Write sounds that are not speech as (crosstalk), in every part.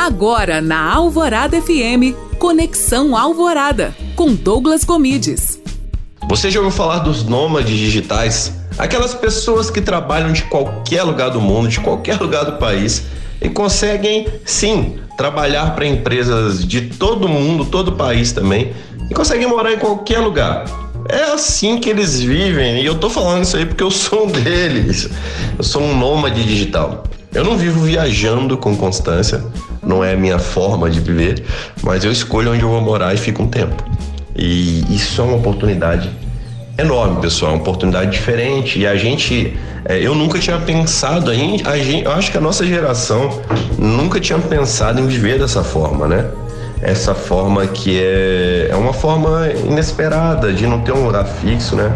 Agora na Alvorada FM, Conexão Alvorada, com Douglas Comides. Você já ouviu falar dos nômades digitais? Aquelas pessoas que trabalham de qualquer lugar do mundo, de qualquer lugar do país e conseguem, sim, trabalhar para empresas de todo mundo, todo país também, e conseguem morar em qualquer lugar. É assim que eles vivem, e eu tô falando isso aí porque eu sou um deles. Eu sou um nômade digital. Eu não vivo viajando com constância, não é a minha forma de viver, mas eu escolho onde eu vou morar e fico um tempo. E isso é uma oportunidade enorme, pessoal, uma oportunidade diferente. E a gente, é, eu nunca tinha pensado, a gente, a gente, eu acho que a nossa geração nunca tinha pensado em viver dessa forma, né? Essa forma que é, é uma forma inesperada de não ter um lugar fixo, né?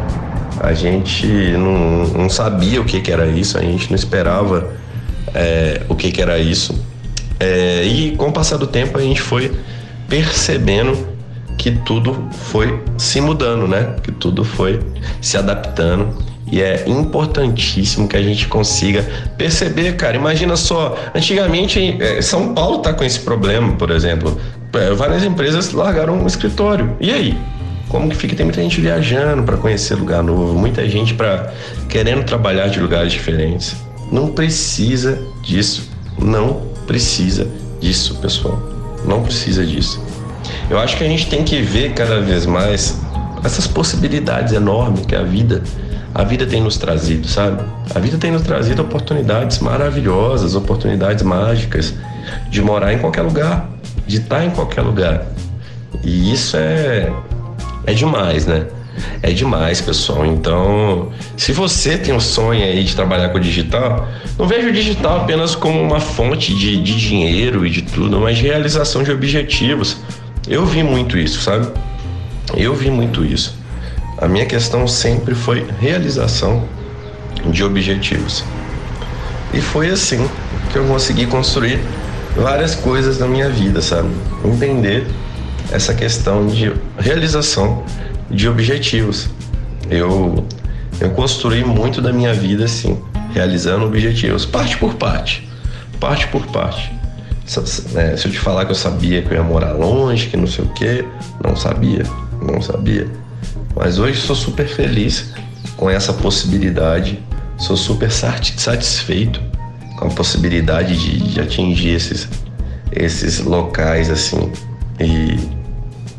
A gente não, não sabia o que, que era isso, a gente não esperava é, o que, que era isso. É, e com o passar do tempo a gente foi percebendo que tudo foi se mudando, né? Que tudo foi se adaptando. E é importantíssimo que a gente consiga perceber, cara. Imagina só, antigamente é, São Paulo tá com esse problema, por exemplo. É, várias empresas largaram um escritório. E aí? Como que fica? Tem muita gente viajando para conhecer lugar novo, muita gente para querendo trabalhar de lugares diferentes. Não precisa disso. Não precisa disso, pessoal. Não precisa disso. Eu acho que a gente tem que ver cada vez mais essas possibilidades enormes que a vida a vida tem nos trazido, sabe? A vida tem nos trazido oportunidades maravilhosas, oportunidades mágicas de morar em qualquer lugar, de estar em qualquer lugar. E isso é é demais, né? É demais, pessoal. Então, se você tem um sonho aí de trabalhar com o digital, não veja o digital apenas como uma fonte de, de dinheiro e de tudo, mas de realização de objetivos. Eu vi muito isso, sabe? Eu vi muito isso. A minha questão sempre foi realização de objetivos. E foi assim que eu consegui construir várias coisas na minha vida, sabe? Entender essa questão de realização de objetivos. Eu, eu construí muito da minha vida assim, realizando objetivos, parte por parte, parte por parte. É, se eu te falar que eu sabia que eu ia morar longe, que não sei o que, não sabia, não sabia. Mas hoje sou super feliz com essa possibilidade, sou super satisfeito com a possibilidade de, de atingir esses, esses locais assim. E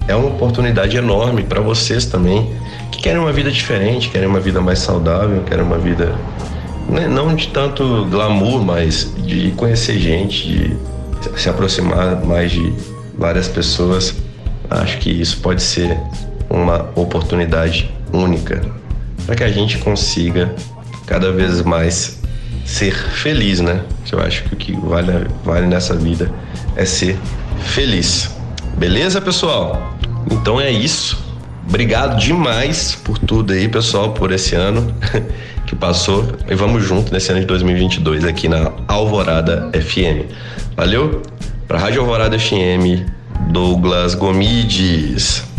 é uma oportunidade enorme para vocês também que querem uma vida diferente, querem uma vida mais saudável, querem uma vida né, não de tanto glamour, mas de conhecer gente, de se aproximar mais de várias pessoas. Acho que isso pode ser uma oportunidade única para que a gente consiga cada vez mais ser feliz, né? Eu acho que o que vale, vale nessa vida é ser feliz. Beleza, pessoal? Então é isso. Obrigado demais por tudo aí, pessoal, por esse ano (laughs) que passou. E vamos junto nesse ano de 2022 aqui na Alvorada FM. Valeu? Para Rádio Alvorada FM, Douglas Gomides.